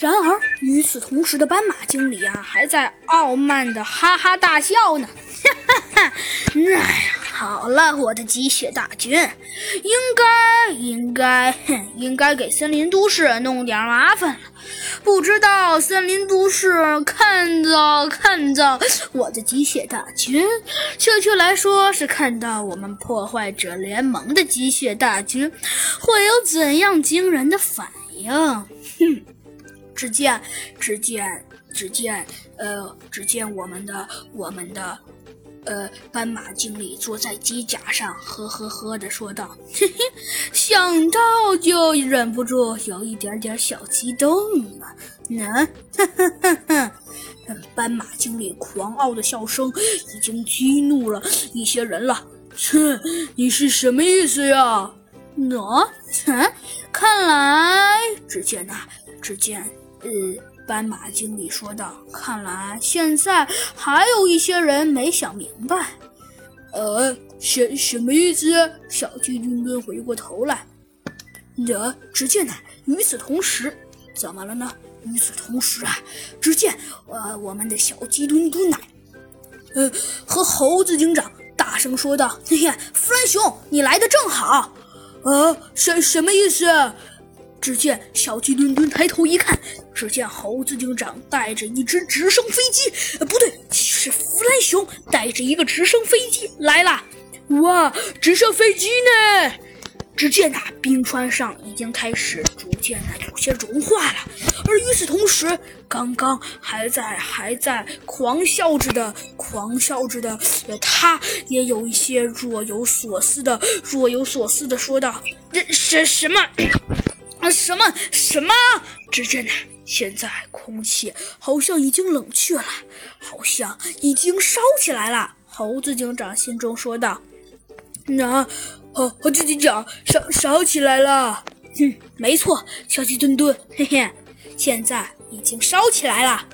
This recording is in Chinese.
然而，与此同时的斑马经理啊，还在傲慢的哈哈大笑呢。哈哈哈！哎呀，好了，我的鸡血大军，应该应该应该给森林都市弄点麻烦了。不知道森林都市看到看到我的鸡血大军，确切来说是看到我们破坏者联盟的鸡血大军，会有怎样惊人的反应？哼！只见，只见，只见，呃，只见我们的，我们的，呃，斑马经理坐在机甲上，呵呵呵的说道：“嘿嘿，想到就忍不住有一点点小激动了。”呢，哈哈哈哈！斑马经理狂傲的笑声已经激怒了一些人了。哼，你是什么意思呀？喏，哼，看来，只见呐，只见。呃，斑马经理说道：“看来现在还有一些人没想明白。”呃，什什么意思？小鸡墩墩回过头来。呃，只见呢，与此同时，怎么了呢？与此同时啊，只见呃，我们的小鸡墩墩奶，呃，和猴子警长大声说道：“嘿嘿，弗兰熊，你来的正好。”啊，什什么意思？只见小鸡墩墩抬头一看，只见猴子警长带着一只直升飞机，呃，不对，是弗兰熊带着一个直升飞机来了。哇，直升飞机呢？只见那冰川上已经开始逐渐的有些融化了，而与此同时，刚刚还在还在狂笑着的狂笑着的，呃，他也有一些若有所思的若有所思的说道：“这什什么？”啊！什么什么？只见呐，现在空气好像已经冷却了，好像已经烧起来了。猴子警长心中说道：“那，猴猴子警长烧烧起来了。”哼，没错，小鸡墩墩，嘿嘿，现在已经烧起来了。